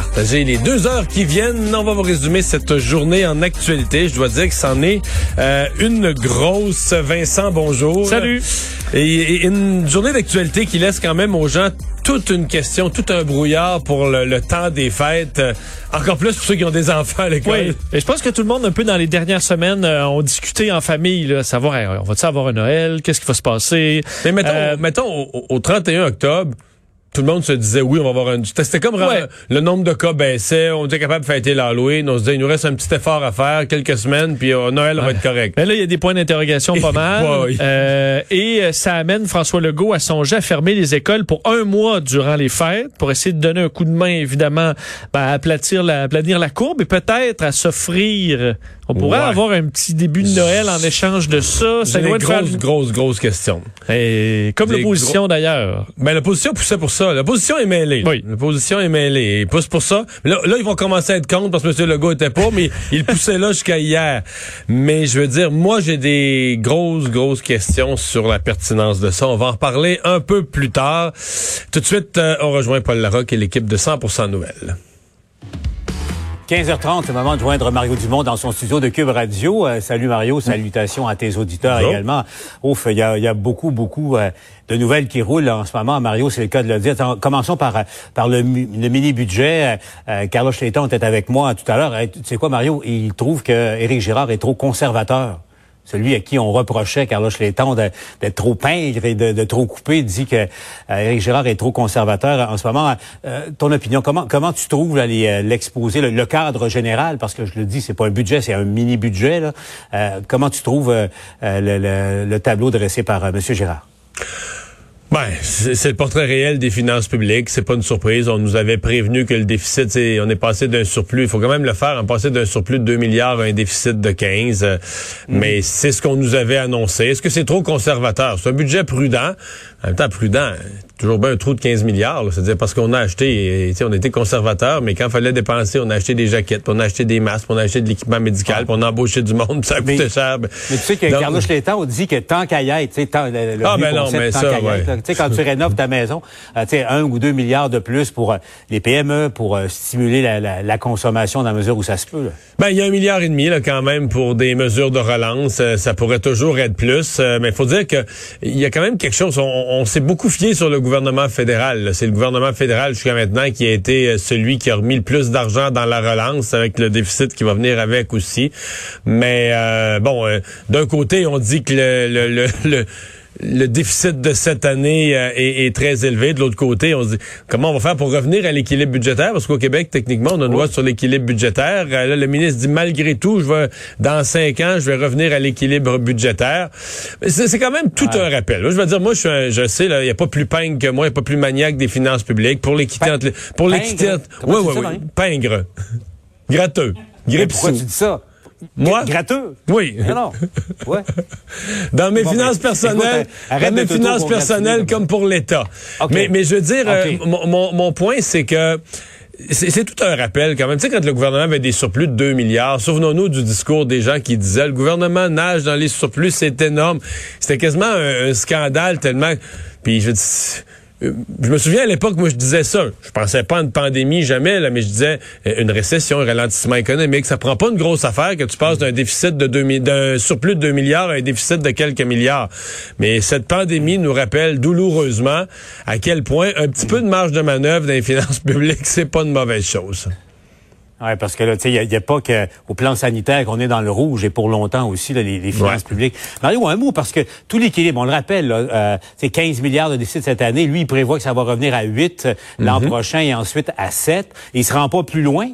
partager les deux heures qui viennent. On va vous résumer cette journée en actualité. Je dois dire que c'en est euh, une grosse. Vincent, bonjour. Salut. Et, et une journée d'actualité qui laisse quand même aux gens toute une question, tout un brouillard pour le, le temps des fêtes. Euh, encore plus pour ceux qui ont des enfants à l'école. Oui, et je pense que tout le monde, un peu dans les dernières semaines, euh, ont discuté en famille, là, savoir, on va-tu avoir un Noël? Qu'est-ce qui va se passer? Mais mettons, Euh, mettons au, au 31 octobre, tout le monde se disait oui, on va avoir un. C'était comme Ouais. le nombre de cas baissait, on était capable de fêter l'Halloween, on se disait il nous reste un petit effort à faire, quelques semaines, puis euh, Noël va être correct. Mais là, il y a des points d'interrogation pas mal. Ouais. Euh, et euh, ça amène François Legault à songer à fermer les écoles pour un mois durant les fêtes, pour essayer de donner un coup de main, évidemment, ben, à aplatir la, aplanir la courbe et peut-être à s'offrir. On pourrait Ouais. avoir un petit début de Noël en échange de ça. C'est Ça une de faire... grosse, grosse, grosse question. Et comme l'opposition d'ailleurs. Ben, l'opposition poussait pour ça. L'opposition est mêlée. Oui. L'opposition est mêlée. Ils poussent pour ça. Là, là, ils vont commencer à être contre parce que M. Legault était pas, mais il poussait là jusqu'à hier. Mais je veux dire, moi, j'ai des grosses, grosses questions sur la pertinence de ça. On va en reparler un peu plus tard. Tout de suite, euh, on rejoint Paul Larocque et l'équipe de 100% Nouvelles. 15h30, c'est le moment de joindre Mario Dumont dans son studio de Cube Radio. Euh, salut Mario, salutations à tes auditeurs Bonjour. également. Ouf, il y a, il y a beaucoup, beaucoup euh, de nouvelles qui roulent en ce moment. Mario, c'est le cas de le dire. Attends, commençons par, euh, par le, mini-budget. Euh, Carlos Clayton était avec moi tout à l'heure. Tu sais quoi, Mario? Il trouve que Éric Girard est trop conservateur. Celui à qui on reprochait, Carlos Letton, d'être trop pingre et de, de trop couper, dit que euh, Éric Girard est trop conservateur en ce moment. Euh, ton opinion, comment comment tu trouves euh, l'exposé, le, le cadre général, parce que je le dis, c'est pas un budget, c'est un mini-budget. là. Euh, comment tu trouves euh, euh, le, le- le tableau dressé par euh, M. Girard? Ben, c'est le portrait réel des finances publiques. C'est pas une surprise. On nous avait prévenu que le déficit, c'est- on est passé d'un surplus. Il faut quand même le faire. On est passé d'un surplus de 2 milliards à un déficit de 15. Euh, Mais c'est ce qu'on nous avait annoncé. Est-ce que c'est trop conservateur? C'est un budget prudent. En même temps, prudent, hein, toujours bien un trou de 15 milliards. C'est-à-dire parce qu'on a acheté, et, on était conservateur, mais quand il fallait dépenser, on a acheté des jaquettes, puis on a acheté des masques, puis on a acheté de l'équipement médical, puis on a embauché du monde, puis ça a Mais- coûté cher. Ben, Mais tu sais que Carlos Letton dit que tant qu'à y être, tu sais, tant, le, le Ah, ben non, mais tant ça, ouais. là. Quand tu rénoves ta maison, euh, tu sais, un ou deux milliards de plus pour euh, les PME, pour euh, stimuler la, la- la consommation dans la mesure où ça se peut. là. Ben, il y a un milliard et demi là quand même pour des mesures de relance. Euh, ça pourrait toujours être plus, mais il faut dire que il y a quand même quelque chose. On, on s'est beaucoup fié sur le gouvernement fédéral. C'est le gouvernement fédéral jusqu'à maintenant qui a été euh, celui qui a remis le plus d'argent dans la relance, avec le déficit qui va venir avec aussi. Mais euh, bon, euh, d'un côté, on dit que le le déficit de cette année euh, est, est très élevé. De l'autre côté, on se dit comment on va faire pour revenir à l'équilibre budgétaire? Parce qu'au Québec, techniquement, on a une loi sur l'équilibre budgétaire. Euh, Là, le ministre dit malgré tout, je vais dans cinq ans, je vais revenir à l'équilibre budgétaire. C'est quand même tout un rappel. Là, je veux dire, moi, je, suis un- je sais, il n'y a pas plus pingre que moi, il n'y a pas plus maniaque des finances publiques pour l'équité entre les, pour l'équité. Oui, oui, oui. Pingre. Gratteux. Grippe pourquoi tu dis ça? Moi? Gratteux? Oui. Mais non. Ouais. Dans mes Bon, finances ben, personnelles, écoute, dans mes finances personnelles comme pour l'État. Mais, mais je veux dire, euh, mon, mon, point, c'est que c'est c'est tout un rappel quand même. Tu sais, quand le gouvernement avait des surplus de 2 milliards, souvenons-nous du discours des gens qui disaient le gouvernement nage dans les surplus, c'est énorme. C'était quasiment un, un scandale tellement... Puis je dis... euh, Je me souviens à l'époque, moi, je disais ça. Je pensais pas à une pandémie, jamais, là, mais je disais euh, une récession, un ralentissement économique. Ça prend pas une grosse affaire que tu passes d'un déficit de 2 mi- d'un surplus de 2 milliards à un déficit de quelques milliards. Mais cette pandémie nous rappelle douloureusement à quel point un petit peu de marge de manœuvre dans les finances publiques, c'est pas une mauvaise chose. Oui, parce que là, tu sais, il n'y a, pas qu'au plan sanitaire qu'on est dans le rouge et pour longtemps aussi, là, les, finances publiques. Mario, un mot, parce que tout l'équilibre, on le rappelle, euh, c'est 15 milliards de déficit cette année. Lui, il prévoit que ça va revenir à 8 euh, l'an mhm. prochain et ensuite à 7. Il se rend pas plus loin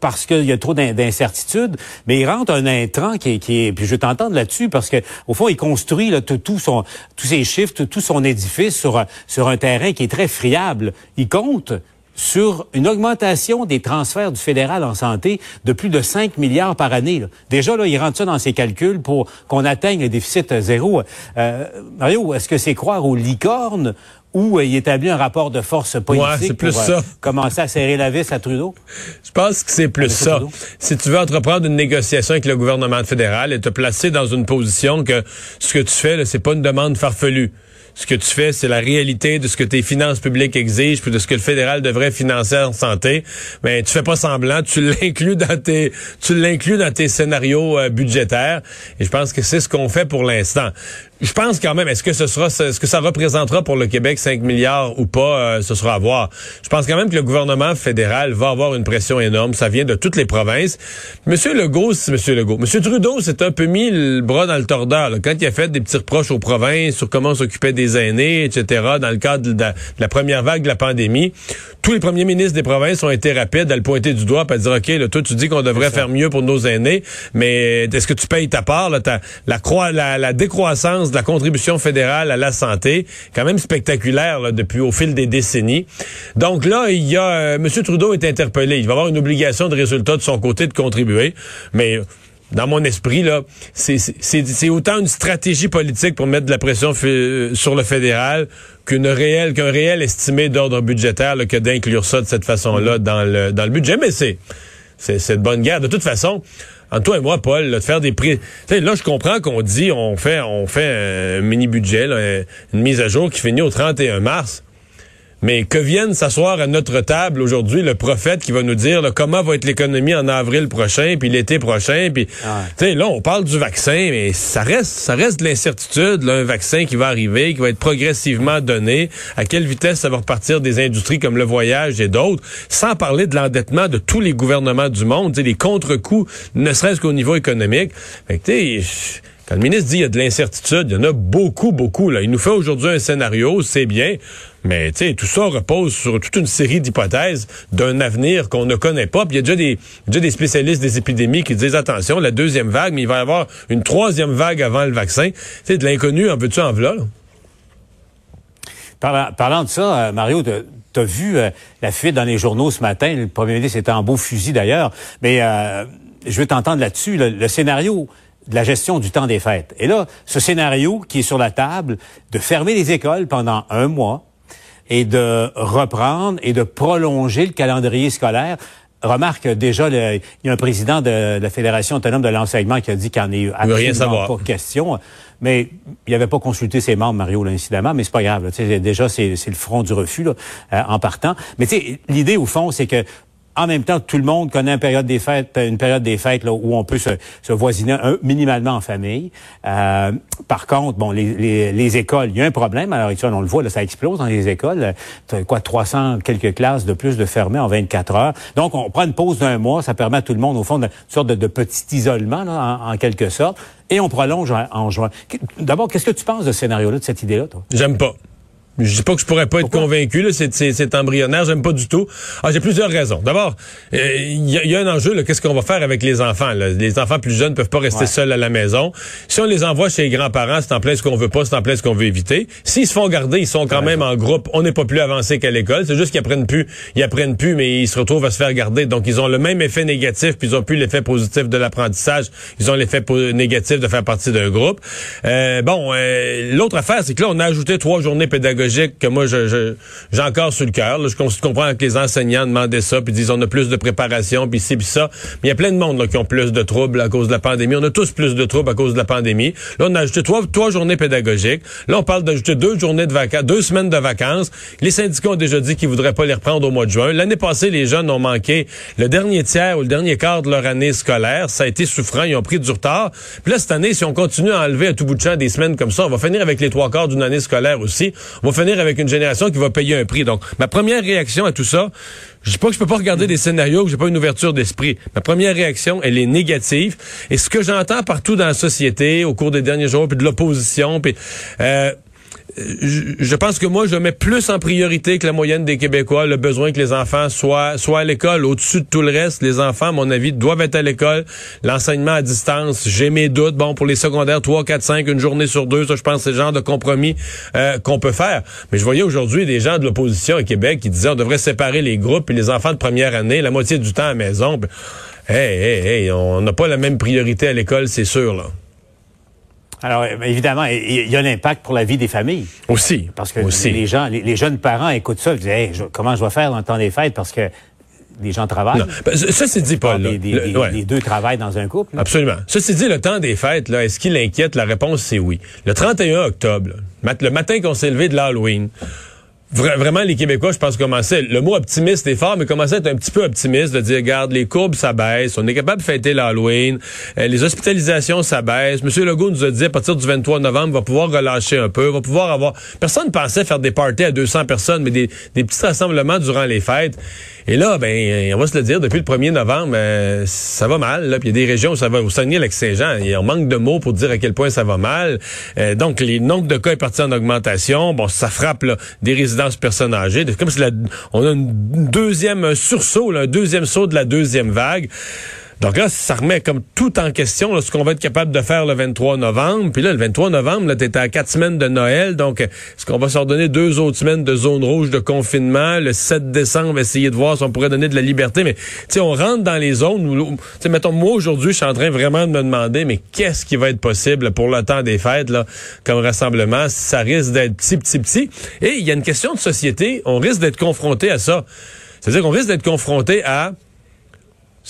parce qu'il y a trop d'incertitudes, mais il rentre un intrant qui est, qui est puis je vais t'entendre là-dessus parce que au fond il construit là, tout, son tous ses chiffres, tout, son édifice sur sur un terrain qui est très friable. Il compte sur une augmentation des transferts du fédéral en santé de plus de 5 milliards par année. Déjà, là, il rentre ça dans ses calculs pour qu'on atteigne le déficit zéro. Euh, Mario, est-ce que c'est croire aux licornes ou il établit un rapport de force politique plus pour euh, commencer à serrer la vis à Trudeau? Je pense que c'est plus ça. Si tu veux entreprendre une négociation avec le gouvernement fédéral et te placer dans une position que ce que tu fais, c'est pas une demande farfelue ce que tu fais, c'est la réalité de ce que tes finances publiques exigent, puis de ce que le fédéral devrait financer en santé. Mais tu fais pas semblant, tu l'inclus dans tes, tu l'inclus dans tes scénarios euh, budgétaires. Et je pense que c'est ce qu'on fait pour l'instant je pense quand même, est-ce que ce sera, ce que ça représentera pour le Québec 5 milliards ou pas, euh, ce sera à voir. Je pense quand même que le gouvernement fédéral va avoir une pression énorme. Ça vient de toutes les provinces. Monsieur Legault, Monsieur Legault. Monsieur Trudeau s'est un peu mis le bras dans le tordeur quand il a fait des petits reproches aux provinces sur comment on s'occupait des aînés, etc. Dans le cadre de la, première vague de la pandémie, tous les premiers ministres des provinces ont été rapides à le pointer du doigt, à dire ok, là, toi tu dis qu'on devrait faire mieux pour nos aînés, mais est-ce que tu payes ta part là, la, croix, la, la décroissance de la contribution fédérale à la santé, quand même spectaculaire depuis au fil des décennies. Donc là, il y a euh, M. Trudeau est interpellé. Il va avoir une obligation de résultat de son côté de contribuer, mais dans mon esprit, là, c'est autant une stratégie politique pour mettre de la pression euh, sur le fédéral qu'une réelle, qu'un réel estimé d'ordre budgétaire que d'inclure ça de cette façon-là dans le, dans le budget. Mais c'est c'est de bonne guerre. De toute façon, entre toi et moi, Paul, de faire des prix. Là, je comprends qu'on dit on fait on fait un mini budget, une mise à jour qui finit au 31 mars. Mais que vienne s'asseoir à notre table aujourd'hui le prophète qui va nous dire comment va être l'économie en avril prochain, puis l'été prochain, puis ah là on parle du vaccin, mais ça reste ça reste de l'incertitude, un vaccin qui va arriver, qui va être progressivement donné, à quelle vitesse ça va repartir des industries comme le voyage et d'autres, sans parler de l'endettement de tous les gouvernements du monde, les contre-coups, ne serait-ce qu'au niveau économique. Fait que, quand le ministre dit qu'il y a de l'incertitude, il y en a beaucoup, beaucoup. Là. Il nous fait aujourd'hui un scénario, c'est bien, mais tout ça repose sur toute une série d'hypothèses d'un avenir qu'on ne connaît pas. Puis il y a déjà des, déjà des spécialistes des épidémies qui disent attention, la deuxième vague, mais il va y avoir une troisième vague avant le vaccin. C'est de l'inconnu, en veux-tu en voilà? Parlant, de ça, euh, Mario, tu as vu euh, la fuite dans les journaux ce matin. Le premier ministre était en beau fusil d'ailleurs. Mais euh, je veux t'entendre là-dessus. le scénario de la gestion du temps des fêtes. Et là, ce scénario qui est sur la table de fermer les écoles pendant un mois et de reprendre et de prolonger le calendrier scolaire. Remarque déjà, il y a un président de la Fédération autonome de l'enseignement qui a dit qu'il en est absolument pas question. Mais il n'avait pas consulté ses membres, Mario, là, incidemment, mais c'est pas grave. déjà, c'est le front du refus là, euh, en partant. Mais l'idée, au fond, c'est que en même temps, tout le monde connaît une période des fêtes, une période des fêtes là, où on peut se, se voisiner un, minimalement en famille. Euh, par contre, bon, les, les, les, écoles, il y a un problème. Alors, on le voit, là, ça explose dans les écoles. Quoi, 300 quelques classes de plus de fermées en 24 heures. Donc, on prend une pause d'un mois. Ça permet à tout le monde, au fond, une sorte de, petit isolement, en, quelque sorte. Et on prolonge en, en juin. D'abord, qu'est-ce que tu penses de ce scénario-là, de cette idée-là, toi? J'aime pas. Je dis pas que je pourrais pas être convaincu, là, c'est, c'est, embryonnaire, j'aime pas du tout. Ah, j'ai plusieurs raisons. D'abord, il euh, y, a un enjeu, là, qu'est-ce qu'on va faire avec les enfants? Là? Les enfants plus jeunes peuvent pas rester seuls à la maison. Si on les envoie chez les grands-parents, c'est en plein ce qu'on veut pas, c'est en plein ce qu'on veut éviter. S'ils se font garder, ils sont quand même en groupe. On n'est pas plus avancé qu'à l'école. C'est juste qu'ils apprennent plus, ils apprennent plus, mais ils se retrouvent à se faire garder. Donc, ils ont le même effet négatif, puis ils ont plus l'effet positif de l'apprentissage. Ils ont l'effet négatif de faire partie d'un groupe. Euh, bon, euh, l'autre affaire, c'est que là, on a ajouté trois journées pédagogiques que moi, je j'ai encore sur le cœur. Je comprends que les enseignants demandaient ça, puis disent on a plus de préparation, puis ci, puis ça. Mais il y a plein de monde qui ont plus de troubles à cause de la pandémie. On a tous plus de troubles à cause de la pandémie. Là, on a ajouté trois, trois journées pédagogiques. Là, on parle d'ajouter deux journées de vacances, deux semaines de vacances. Les syndicats ont déjà dit qu'ils voudraient pas les reprendre au mois de juin. L'année passée, les jeunes ont manqué le dernier tiers ou le dernier quart de leur année scolaire. Ça a été souffrant. Ils ont pris du retard. Puis là, cette année, si on continue à enlever à tout bout de champ des semaines comme ça, on va finir avec les trois quarts d'une année scolaire aussi. Finir avec une génération qui va payer un prix. Donc, ma première réaction à tout ça, je dis pas que je peux pas regarder des scénarios, que j'ai pas une ouverture d'esprit. Ma première réaction, elle est négative. Et ce que j'entends partout dans la société au cours des derniers jours, puis de l'opposition, puis euh, je pense que moi, je mets plus en priorité que la moyenne des Québécois le besoin que les enfants soient, soient à l'école. Au-dessus de tout le reste, les enfants, à mon avis, doivent être à l'école. L'enseignement à distance, j'ai mes doutes. Bon, pour les secondaires, 3, 4, 5, une journée sur deux, ça, je pense c'est le genre de compromis euh, qu'on peut faire. Mais je voyais aujourd'hui des gens de l'opposition à Québec qui disaient on devrait séparer les groupes et les enfants de première année, la moitié du temps à la maison. Hey, hey, hey, on n'a pas la même priorité à l'école, c'est sûr, là. Alors, évidemment, il y a l'impact pour la vie des familles. Aussi. Parce que aussi. les gens, les, jeunes parents écoutent ça, ils disent hey, comment je vais faire dans le temps des fêtes? Parce que les gens travaillent. Ben, ça, c'est dit, Paul. Les, les, deux travaillent dans un couple. Absolument. Ça, c'est dit, le temps des fêtes, là, est-ce qu'il inquiète? La réponse, c'est oui. Le 31 octobre, le matin qu'on s'est levé de l'Halloween, vraiment, les Québécois, je pense, commençaient, le mot optimiste est fort, mais commençaient à être un petit peu optimiste, de dire, regarde, les courbes, ça baisse, on est capable de fêter l'Halloween, euh, les hospitalisations, ça baisse. Monsieur Legault nous a dit, à partir du 23 novembre, va pouvoir relâcher un peu, va pouvoir avoir... Personne ne pensait faire des parties à 200 personnes, mais des, des petits rassemblements durant les fêtes. Et là, ben, on va se le dire, depuis le 1er novembre, euh, ça va mal. Là. Puis il y a des régions où ça va, au Saguenay-Lac-Saint-Jean, il y a un manque de mots pour dire à quel point ça va mal. Euh, donc, les nombres de cas est parti en augmentation. Bon, ça frappe là, des résidences personnes âgées. C'est comme si la, on a une deuxième sursaut, là, un deuxième saut de la deuxième vague. Donc là, ça remet comme tout en question là, ce qu'on va être capable de faire le 23 novembre. Puis là, le 23 novembre, t'es à quatre semaines de Noël. Donc, est-ce qu'on va s'ordonner deux autres semaines de zone rouge de confinement? Le 7 décembre, essayer de voir si on pourrait donner de la liberté. Mais, tu on rentre dans les zones où, tu mettons, moi, aujourd'hui, je suis en train vraiment de me demander, mais qu'est-ce qui va être possible pour le temps des fêtes, là, comme rassemblement? Ça risque d'être petit, petit, petit. Et il y a une question de société. On risque d'être confronté à ça. C'est-à-dire qu'on risque d'être confronté à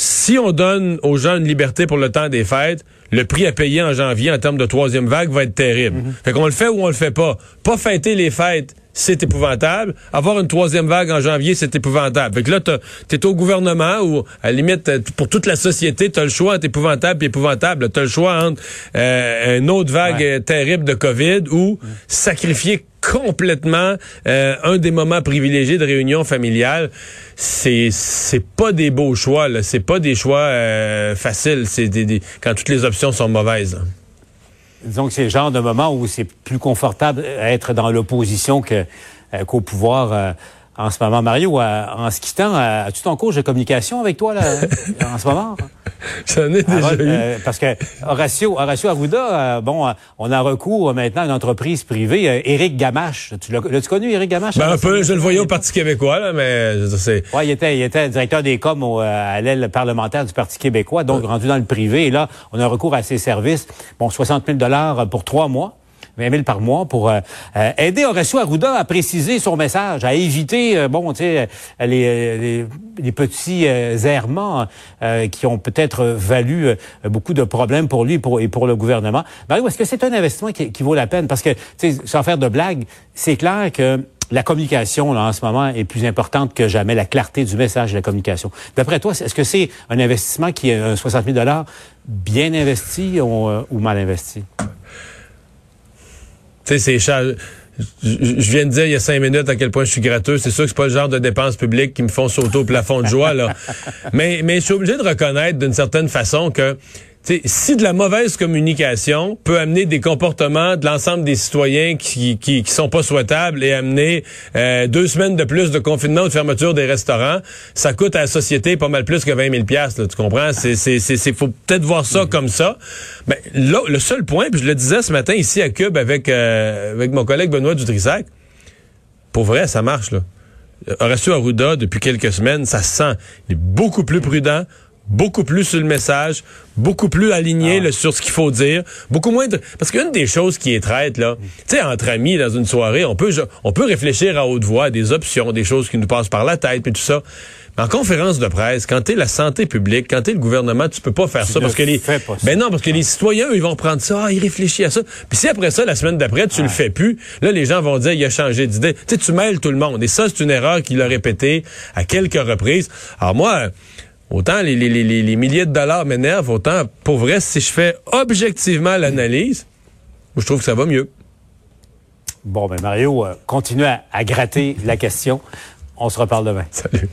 si on donne aux gens une liberté pour le temps des fêtes, le prix à payer en janvier en termes de troisième vague va être terrible. Mhm. Fait qu'on le fait ou on le fait pas. Pas fêter les fêtes, c'est épouvantable. Avoir une troisième vague en janvier, c'est épouvantable. Fait que là, t'es au gouvernement ou, à la limite, pour toute la société, t'as le choix entre épouvantable et épouvantable. T'as le choix entre euh, une autre vague terrible de COVID ou sacrifier complètement euh, un des moments privilégiés de réunion familiale. C'est c'est pas des beaux choix là, c'est pas des choix euh, faciles, c'est quand toutes les options sont mauvaises. Disons que c'est le genre de moment où c'est plus confortable d'être dans l'opposition euh, qu'au pouvoir en ce moment. Mario, en se quittant, as-tu ton cours de communication avec toi là, en ce moment? J'en ai déjà eu. Euh, parce que Horacio, Horacio Arruda, euh, bon, euh, on a recours maintenant à une entreprise privée, Éric Gamache. Tu l'as-tu connu, Éric Gamache? Ben, un peu, je le voyais au Parti québécois, là, mais c'est... Ouais, il était, il était directeur des coms à l'aile parlementaire du Parti québécois, donc rendu dans le privé. Et là, on a recours à ses services. Bon, 60 000 pour trois mois. 20 000 par mois pour euh, euh, aider Horacio Arruda à préciser son message, à éviter, euh, bon, sais, les, petits errements qui ont peut-être valu beaucoup de problèmes pour lui et pour, et le gouvernement. Mario, est-ce que c'est un investissement qui, vaut la peine? Parce que, sans faire de blague, c'est clair que la communication, en ce moment, est plus importante que jamais, la clarté du message de la communication. D'après toi, est-ce que c'est un investissement qui est un 60 000 bien investi ou mal investi? Tu sais, c'est je viens de dire il y a cinq minutes à quel point je suis gratteux. C'est sûr que c'est pas le genre de dépenses publiques qui me font sauter au plafond de joie, là. mais, mais je suis obligé de reconnaître d'une certaine façon que si de la mauvaise communication peut amener des comportements de l'ensemble des citoyens qui, qui, qui, sont pas souhaitables et amener euh, deux semaines de plus de confinement ou de fermeture des restaurants, ça coûte à la société pas mal plus que 20 000 piastres, tu comprends? C'est, c'est, c'est, faut peut-être voir ça mm-hmm. comme ça. Mais là, le seul point, puis je le disais ce matin ici à Cube avec, euh, avec mon collègue Benoît Dutrissac, pour vrai, ça marche, là. Horacio Arruda, depuis quelques semaines, ça se sent. Il est beaucoup plus prudent, beaucoup plus sur le message, beaucoup plus aligné ah sur ce qu'il faut dire, beaucoup moins de... Parce qu'une des choses qui est traite, là, tu sais, entre amis, dans une soirée, on peut, on peut réfléchir à haute voix à des options, des choses qui nous passent par la tête, puis tout ça. Mais en conférence de presse, quand t'es la santé publique, quand t'es le gouvernement, tu peux pas faire ça parce que les, ben non, parce que les citoyens, ils vont prendre ça, ah, ils réfléchissent à ça. Puis si après ça, la semaine d'après, tu le fais plus, là, les gens vont dire, il a changé d'idée. Tu sais, tu mêles tout le monde. Et ça, c'est une erreur qu'il a répétée à quelques reprises. Alors moi, Autant les, les, les, les milliers de dollars m'énervent, autant pour vrai, si je fais objectivement l'analyse, je trouve que ça va mieux. Bon, ben Mario, euh, continue à, à gratter la question. On se reparle demain. Salut.